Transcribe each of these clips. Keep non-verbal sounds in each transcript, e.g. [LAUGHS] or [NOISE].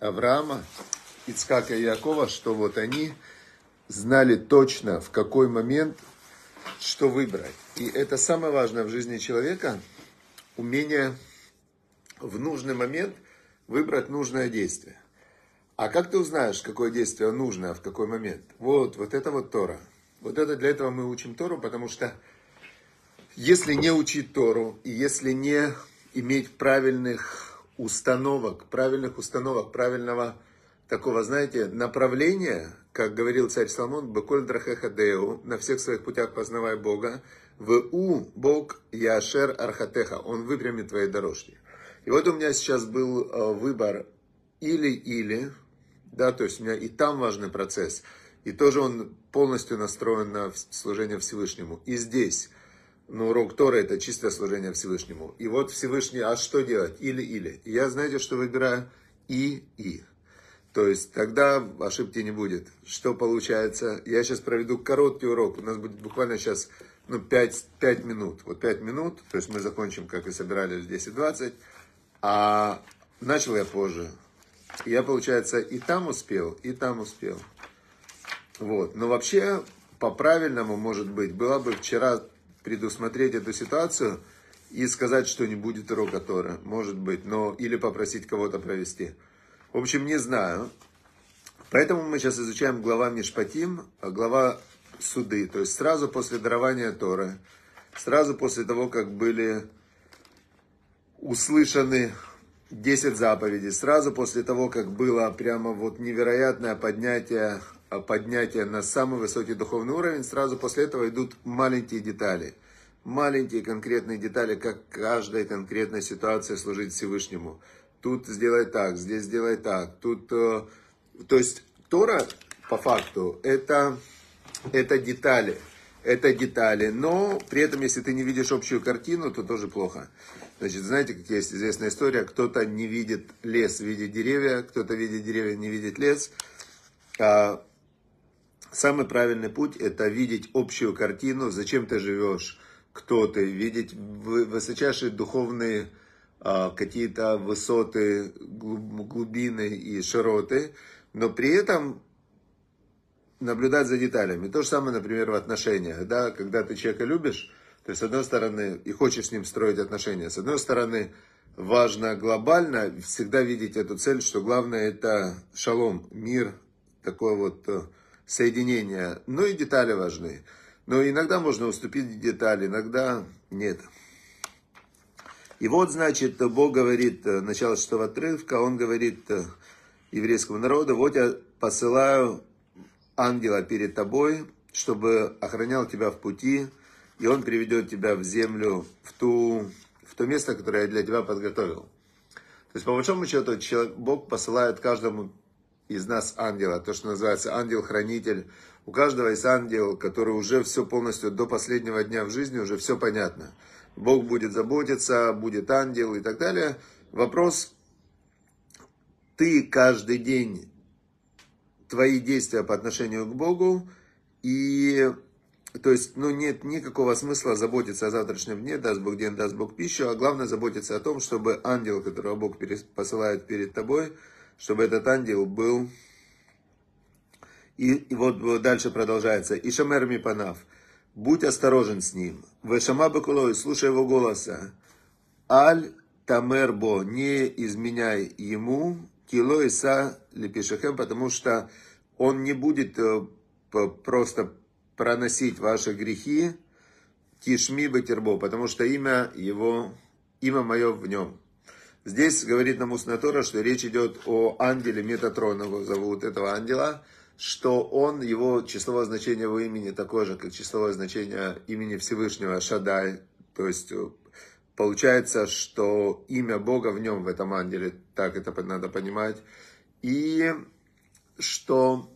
Авраама, Ицкака и Якова, что вот они знали точно, в какой момент что выбрать. И это самое важное в жизни человека, умение в нужный момент выбрать нужное действие. А как ты узнаешь, какое действие нужно, а в какой момент? Вот, вот это вот Тора. Вот это для этого мы учим Тору, потому что если не учить Тору, и если не иметь правильных установок, правильных установок, правильного такого, знаете, направления, как говорил царь Соломон, «Беколь драхехадеу», на всех своих путях познавай Бога, «В у Бог яшер архатеха», Он выпрямит твои дорожки. И вот у меня сейчас был э, выбор или-или, да, то есть у меня и там важный процесс, и тоже он полностью настроен на служение Всевышнему. И здесь, ну, урок Тора это чистое служение Всевышнему. И вот Всевышний, а что делать? Или-или. Я, знаете, что выбираю? И-и. То есть тогда ошибки не будет. Что получается? Я сейчас проведу короткий урок. У нас будет буквально сейчас ну, 5, 5 минут. Вот 5 минут. То есть мы закончим, как и собирались, в 10.20. А начал я позже. Я, получается, и там успел, и там успел. Вот. Но вообще, по-правильному, может быть, было бы вчера предусмотреть эту ситуацию и сказать, что не будет урока Тора. Может быть. Но, или попросить кого-то провести. В общем, не знаю. Поэтому мы сейчас изучаем глава Мишпатим, глава суды. То есть сразу после дарования Торы, сразу после того, как были услышаны 10 заповедей, сразу после того, как было прямо вот невероятное поднятие, поднятие на самый высокий духовный уровень, сразу после этого идут маленькие детали. Маленькие конкретные детали, как каждая конкретная ситуация служить Всевышнему. Тут сделай так, здесь сделай так. Тут, э, то есть Тора, по факту, это, это детали. Это детали. Но при этом, если ты не видишь общую картину, то тоже плохо. Значит, знаете, как есть известная история, кто-то не видит лес, видит деревья, кто-то видит деревья, не видит лес. Самый правильный путь – это видеть общую картину, зачем ты живешь, кто ты, видеть высочайшие духовные а, какие-то высоты, глубины и широты, но при этом наблюдать за деталями. То же самое, например, в отношениях. Да? Когда ты человека любишь, есть, с одной стороны, и хочешь с ним строить отношения, с одной стороны, важно глобально всегда видеть эту цель, что главное это шалом, мир, такое вот соединение. Ну и детали важны. Но иногда можно уступить детали, иногда нет. И вот, значит, Бог говорит, э, начало шестого отрывка, Он говорит э, еврейскому народу, вот я посылаю ангела перед тобой, чтобы охранял тебя в пути, и Он приведет тебя в землю, в, ту, в то место, которое я для тебя подготовил. То есть, по большому счету, человек, Бог посылает каждому из нас ангела, то, что называется ангел-хранитель. У каждого есть ангел, который уже все полностью до последнего дня в жизни, уже все понятно. Бог будет заботиться, будет ангел и так далее. Вопрос, ты каждый день, твои действия по отношению к Богу, и то есть, ну, нет никакого смысла заботиться о завтрашнем дне, даст Бог день, даст Бог пищу, а главное заботиться о том, чтобы ангел, которого Бог посылает перед тобой, чтобы этот ангел был... И, и вот дальше продолжается. Ишамер Мипанав. Будь осторожен с ним. Вешама Бакулой, слушай его голоса. Аль Тамербо, не изменяй ему. Кило Иса Лепишахем, потому что он не будет э, просто проносить ваши грехи, Тишми Батербо, потому что имя его, имя мое в нем. Здесь говорит нам устная Тора, что речь идет о ангеле Метатрона, его зовут этого ангела, что он, его числовое значение его имени такое же, как числовое значение имени Всевышнего Шадай. То есть получается, что имя Бога в нем, в этом ангеле, так это надо понимать. И что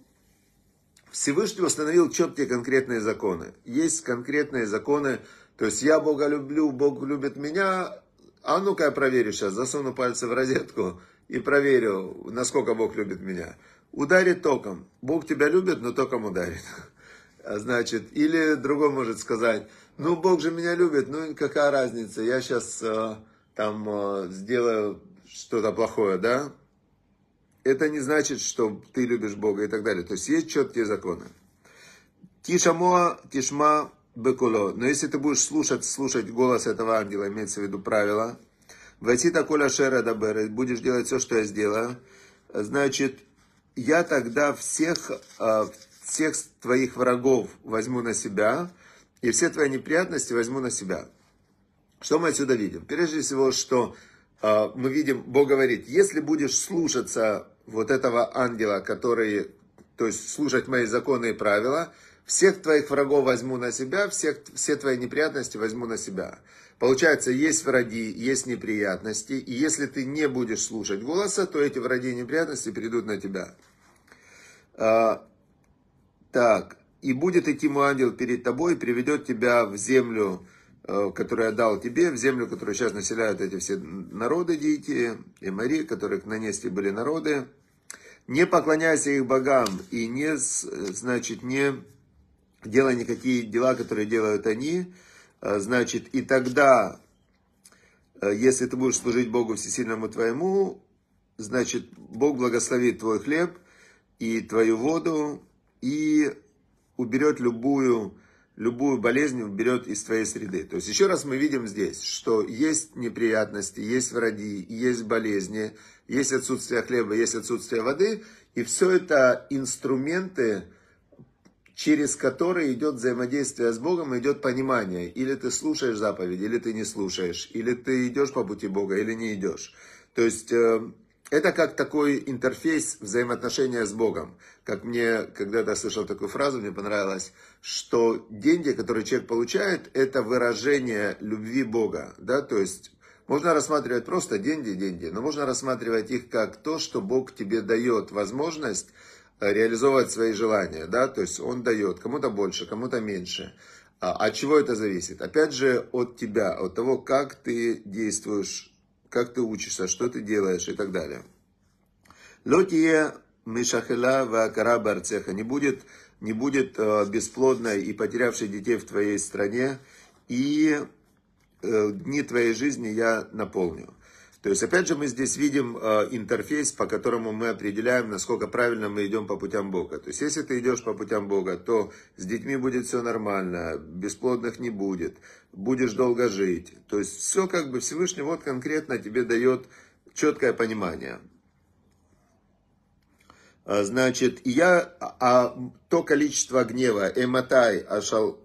Всевышний установил четкие конкретные законы. Есть конкретные законы, то есть я Бога люблю, Бог любит меня, а ну-ка я проверю сейчас, засуну пальцы в розетку и проверю, насколько Бог любит меня. Ударит током. Бог тебя любит, но током ударит. А значит, или другой может сказать, ну Бог же меня любит, ну какая разница, я сейчас э, там э, сделаю что-то плохое, да? это не значит, что ты любишь Бога и так далее. То есть есть четкие законы. Тишамоа, тишма, бекуло. Но если ты будешь слушать, слушать голос этого ангела, имеется в виду правила, войти такой шера дабер, будешь делать все, что я сделаю, значит, я тогда всех, а, всех твоих врагов возьму на себя, и все твои неприятности возьму на себя. Что мы отсюда видим? Прежде всего, что а, мы видим, Бог говорит, если будешь слушаться вот этого ангела, который, то есть слушать мои законы и правила, всех твоих врагов возьму на себя, всех, все твои неприятности возьму на себя. Получается, есть враги, есть неприятности, и если ты не будешь слушать голоса, то эти враги и неприятности придут на тебя. А, так, и будет идти мой ангел перед тобой, и приведет тебя в землю, Э, который я дал тебе, в землю, которую сейчас населяют эти все народы, дети, и Мари, которые на Несте были народы. Не поклоняйся их богам и не, значит, не делай никакие дела, которые делают они. Э, значит, и тогда, э, если ты будешь служить Богу Всесильному твоему, значит, Бог благословит твой хлеб и твою воду и уберет любую любую болезнь берет из твоей среды. То есть еще раз мы видим здесь, что есть неприятности, есть враги, есть болезни, есть отсутствие хлеба, есть отсутствие воды, и все это инструменты, через которые идет взаимодействие с Богом, идет понимание. Или ты слушаешь заповеди, или ты не слушаешь, или ты идешь по пути Бога, или не идешь. То есть э, это как такой интерфейс взаимоотношения с Богом. Как мне когда-то слышал такую фразу, мне понравилось, что деньги, которые человек получает, это выражение любви Бога. Да? То есть можно рассматривать просто деньги, деньги, но можно рассматривать их как то, что Бог тебе дает возможность реализовывать свои желания. Да? То есть Он дает кому-то больше, кому-то меньше. А от чего это зависит? Опять же, от тебя, от того, как ты действуешь как ты учишься, что ты делаешь и так далее. Лотие Мишахела Вакара Барцеха не будет, не будет э, бесплодной и потерявшей детей в твоей стране, и э, дни твоей жизни я наполню. То есть, опять же, мы здесь видим э, интерфейс, по которому мы определяем, насколько правильно мы идем по путям Бога. То есть, если ты идешь по путям Бога, то с детьми будет все нормально, бесплодных не будет, будешь долго жить. То есть, все как бы Всевышний вот конкретно тебе дает четкое понимание. А, значит, я, а то количество гнева, эматай, ашал,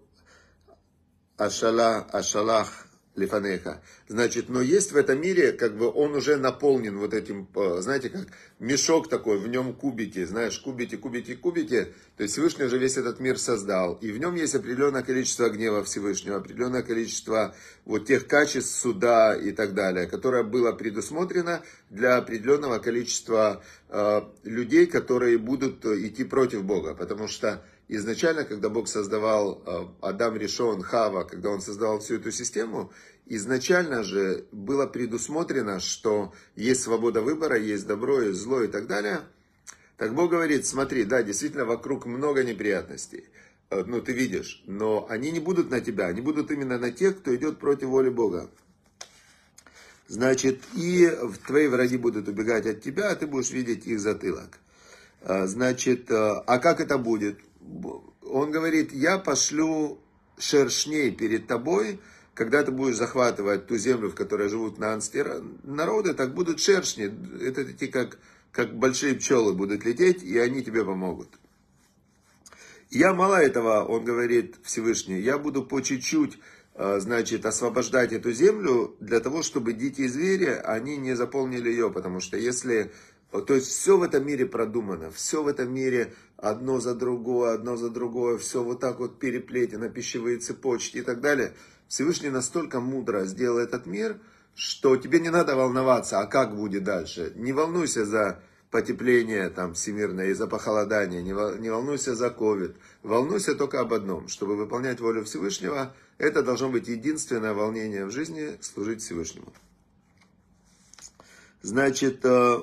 ашала, ашалах, лифанеха. Значит, но есть в этом мире, как бы он уже наполнен вот этим, э, знаете, как мешок такой, в нем кубики, знаешь, кубики, кубики, кубики. То есть Всевышний уже весь этот мир создал. И в нем есть определенное количество гнева Всевышнего, определенное количество вот тех качеств суда и так далее, которое было предусмотрено для определенного количества э, людей, которые будут идти против Бога. Потому что изначально, когда Бог создавал э, Адам Решон, Хава, когда он создавал всю эту систему, изначально же было предусмотрено, что есть свобода выбора, есть добро, есть зло и так далее. Так Бог говорит, смотри, да, действительно вокруг много неприятностей, э, ну ты видишь, но они не будут на тебя, они будут именно на тех, кто идет против воли Бога. Значит, и твои враги будут убегать от тебя, а ты будешь видеть их затылок. Э, значит, а как это будет? Он говорит, я пошлю шершней перед тобой, когда ты будешь захватывать ту землю, в которой живут наанские народы, так будут шершни, это такие как, как большие пчелы будут лететь, и они тебе помогут. Я мало этого, он говорит Всевышний, я буду по чуть-чуть, э, значит, освобождать эту землю для того, чтобы дикие звери, они не заполнили ее, потому что если то есть все в этом мире продумано, все в этом мире одно за другое, одно за другое, все вот так вот переплетено, пищевые цепочки и так далее. Всевышний настолько мудро сделал этот мир, что тебе не надо волноваться, а как будет дальше. Не волнуйся за потепление там всемирное и за похолодание, не, волнуйся за ковид. Волнуйся только об одном, чтобы выполнять волю Всевышнего, это должно быть единственное волнение в жизни, служить Всевышнему. Значит, э,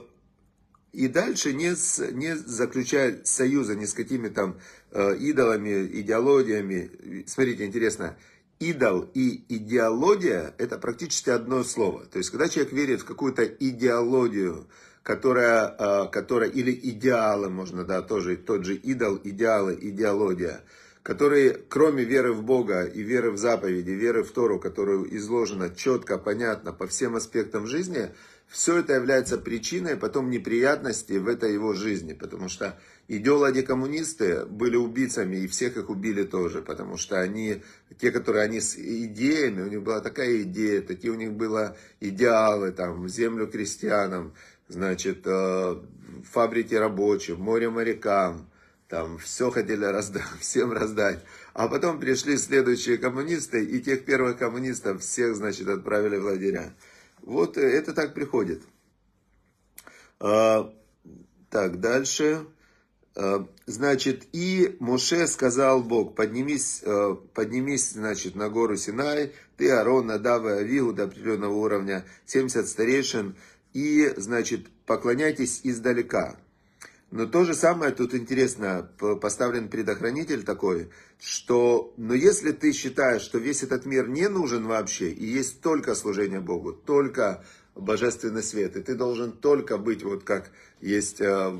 и дальше не, не заключает союза ни с какими там э, идолами, идеологиями. Смотрите, интересно, идол и идеология – это практически одно слово. То есть, когда человек верит в какую-то идеологию, которая, э, которая или идеалы, можно, да, тоже тот же идол, идеалы, идеология, которые, кроме веры в Бога и веры в заповеди, веры в Тору, которую изложена четко, понятно по всем аспектам жизни, все это является причиной потом неприятностей в этой его жизни, потому что идеологи-коммунисты были убийцами, и всех их убили тоже, потому что они, те, которые они с идеями, у них была такая идея, такие у них были идеалы, там, землю крестьянам, значит, э, фабрики рабочим, море морякам, там, все хотели раздать, [LAUGHS] всем раздать. А потом пришли следующие коммунисты, и тех первых коммунистов всех, значит, отправили в лагеря. Вот это так приходит. А, так, дальше. А, значит, и Моше сказал Бог, поднимись, а, поднимись, значит, на гору Синай, ты, Арон, Надава Авигу до определенного уровня, 70 старейшин, и, значит, поклоняйтесь издалека. Но то же самое тут интересно, поставлен предохранитель такой, что, но если ты считаешь, что весь этот мир не нужен вообще, и есть только служение Богу, только божественный свет, и ты должен только быть, вот как есть э,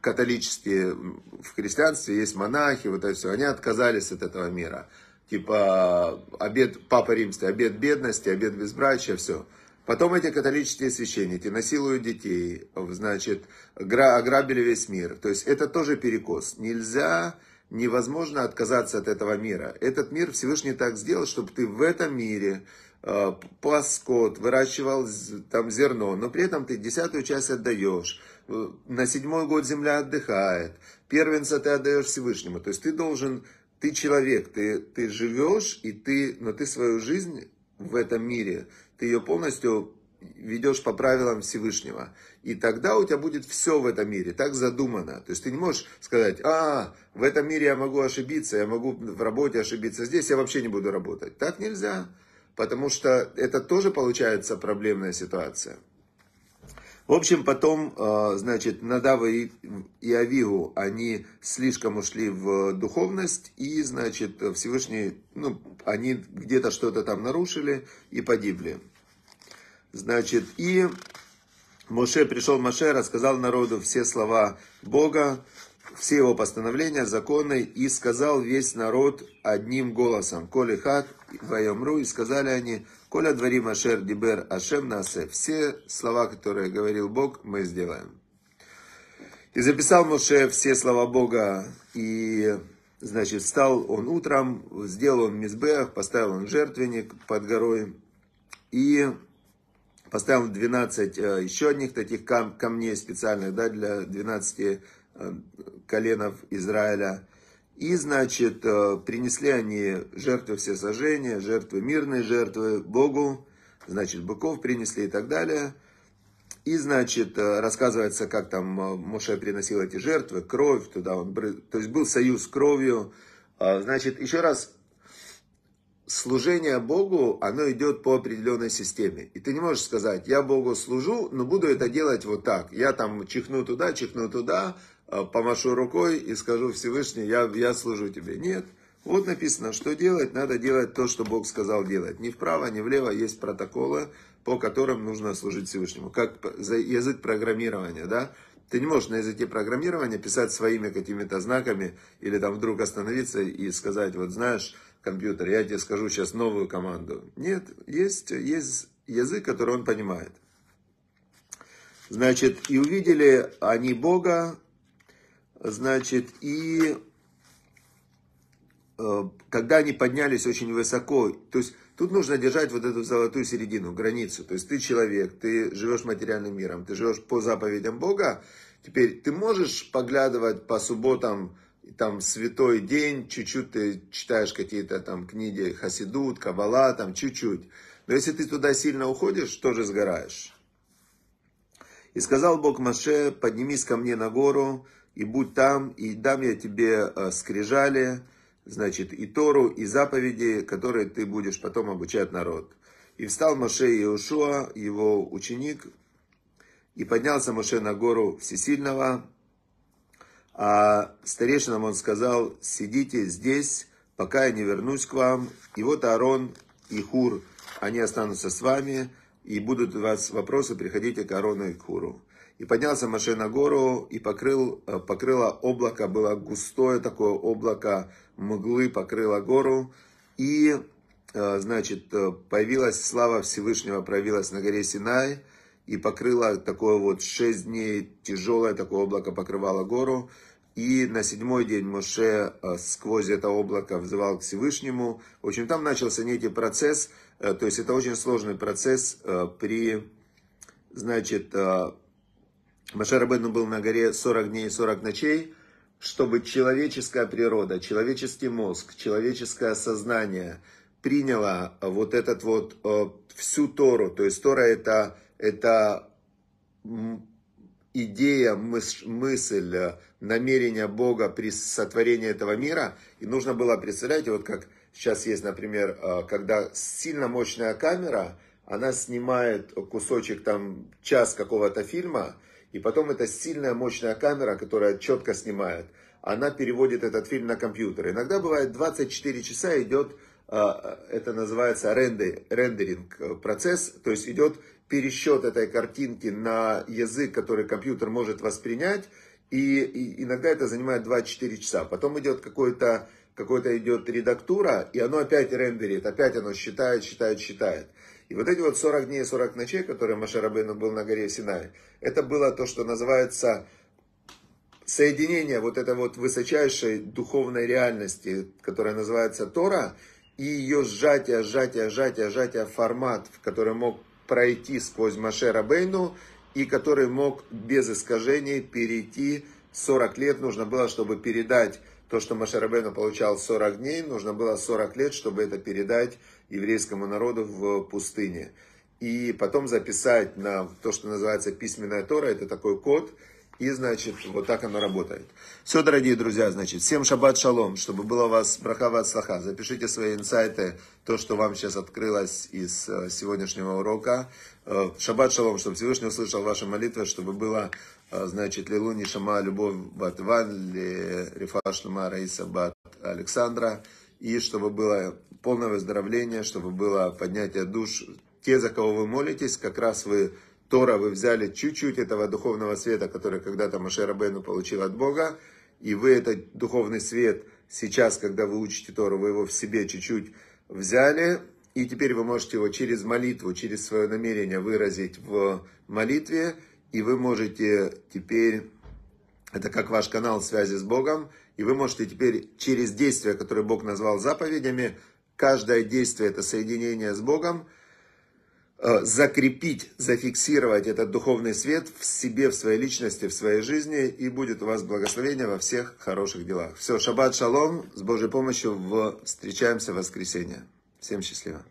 католические, в христианстве есть монахи, вот это все, они отказались от этого мира. Типа обед Папа Римский, обед бедности, обед безбрачия, все. Потом эти католические священники насилуют детей, значит, ограбили весь мир. То есть это тоже перекос. Нельзя, невозможно отказаться от этого мира. Этот мир Всевышний так сделал, чтобы ты в этом мире э, пас скот, выращивал там зерно, но при этом ты десятую часть отдаешь. Э, на седьмой год земля отдыхает. Первенца ты отдаешь Всевышнему. То есть ты должен, ты человек, ты, ты живешь, и ты, но ты свою жизнь в этом мире ты ее полностью ведешь по правилам Всевышнего. И тогда у тебя будет все в этом мире, так задумано. То есть ты не можешь сказать, а, в этом мире я могу ошибиться, я могу в работе ошибиться, здесь я вообще не буду работать. Так нельзя, потому что это тоже получается проблемная ситуация. В общем, потом, а, значит, Надава и Авигу, они слишком ушли в духовность, и, значит, Всевышний, ну, они где-то что-то там нарушили и погибли. Значит, и Моше пришел Моше, рассказал народу все слова Бога, все его постановления, законы, и сказал весь народ одним голосом, «Коли хат вайомру», и сказали они, «Коля дворим ашер дибер ашем насе». Все слова, которые говорил Бог, мы сделаем. И записал Моше все слова Бога, и, значит, встал он утром, сделал он мизбех, поставил он жертвенник под горой, и Поставил 12 э, еще одних таких кам камней специальных да, для 12 э, коленов Израиля. И, значит, э, принесли они жертвы всесожжения, жертвы мирные, жертвы Богу, значит, быков принесли и так далее. И, значит, рассказывается, как там Моше приносил эти жертвы, кровь туда он, то есть был союз с кровью. Значит, еще раз служение Богу, оно идет по определенной системе. И ты не можешь сказать, я Богу служу, но буду это делать вот так. Я там чихну туда, чихну туда, э, помашу рукой и скажу Всевышний, я, я служу тебе. Нет. Вот написано, что делать, надо делать то, что Бог сказал делать. Ни вправо, ни влево есть протоколы, по которым нужно служить Всевышнему. Как язык программирования, да? Ты не можешь на языке программирования писать своими какими-то знаками или там вдруг остановиться и сказать, вот знаешь, компьютер, я тебе скажу сейчас новую команду. Нет, есть, есть язык, который он понимает. Значит, и увидели они Бога, значит, и э, когда они поднялись очень высоко, то есть тут нужно держать вот эту золотую середину, границу. То есть ты человек, ты живешь материальным миром, ты живешь по заповедям Бога. Теперь ты можешь поглядывать по субботам там святой день, чуть-чуть ты читаешь какие-то там книги Хасидут, Кабала, там чуть-чуть. Но если ты туда сильно уходишь, тоже сгораешь. И сказал Бог Маше, поднимись ко мне на гору, и будь там, и дам я тебе э, скрижали, значит, и Тору, и заповеди, которые ты будешь потом обучать народ. И встал Маше и Иошуа, его ученик, и поднялся Маше на гору Всесильного, а старейшинам он сказал, сидите здесь, пока я не вернусь к вам. И вот Аарон и Хур, они останутся с вами, и будут у вас вопросы, приходите к Аарону и к Хуру. И поднялся Маше на гору и покрыл, э, покрыло облако, было густое такое облако мглы, покрыло гору. И, э, значит, э, появилась слава Всевышнего, проявилась на горе Синай и покрыла такое вот шесть дней тяжелое такое облако покрывало гору. И на седьмой день Моше сквозь это облако взывал к Всевышнему. В общем, там начался некий процесс, то есть это очень сложный процесс при, значит, Маше Рабену был на горе 40 дней и 40 ночей, чтобы человеческая природа, человеческий мозг, человеческое сознание приняло вот этот вот э, всю Тору. То есть Тора это, это идея, мысль, э, намерение Бога при сотворении этого мира. И нужно было, представляете, вот как сейчас есть, например, э, когда сильно мощная камера, она снимает кусочек там, час какого-то фильма, и потом эта сильная, мощная камера, которая четко снимает, она переводит этот фильм на компьютер. Иногда бывает 24 часа идет, а, это называется рендер, рендеринг э, процесс, то есть идет пересчет этой картинки на язык, который компьютер может воспринять, и иногда это занимает 24 часа. Потом идет какой-то какой-то идет редактура, и оно опять рендерит, опять оно считает, считает, считает. И вот эти вот 40 дней и 40 ночей, которые Маша Рабейну был на горе Синай, это было то, что называется соединение вот этой вот высочайшей духовной реальности, которая называется Тора, и ее сжатие, сжатие, сжатие, сжатие, формат, в который мог пройти сквозь Маше Рабейну, и который мог без искажений перейти 40 лет. Нужно было, чтобы передать то, что Машарабену получал 40 дней, нужно было 40 лет, чтобы это передать еврейскому народу в пустыне. И потом записать на то, что называется письменная Тора, это такой код, и, значит, вот так оно работает. Все, дорогие друзья, значит, всем шаббат шалом, чтобы было у вас брахава слаха. Запишите свои инсайты, то, что вам сейчас открылось из э, сегодняшнего урока. Э, шаббат шалом, чтобы Всевышний услышал ваши молитвы, чтобы было а, значит, Лилуни Шама Любовь Бат Иван, Рифа Шлема Раиса Бат Александра, и чтобы было полное выздоровление, чтобы было поднятие душ. Те, за кого вы молитесь, как раз вы Тора, вы взяли чуть-чуть этого духовного света, который когда-то Машера Бену получил от Бога, и вы этот духовный свет сейчас, когда вы учите Тору, вы его в себе чуть-чуть взяли, и теперь вы можете его через молитву, через свое намерение выразить в молитве, и вы можете теперь, это как ваш канал связи с Богом, и вы можете теперь через действия, которые Бог назвал заповедями, каждое действие это соединение с Богом, э, закрепить, зафиксировать этот духовный свет в себе, в своей личности, в своей жизни, и будет у вас благословение во всех хороших делах. Все, шаббат шалом, с Божьей помощью встречаемся в воскресенье. Всем счастливо.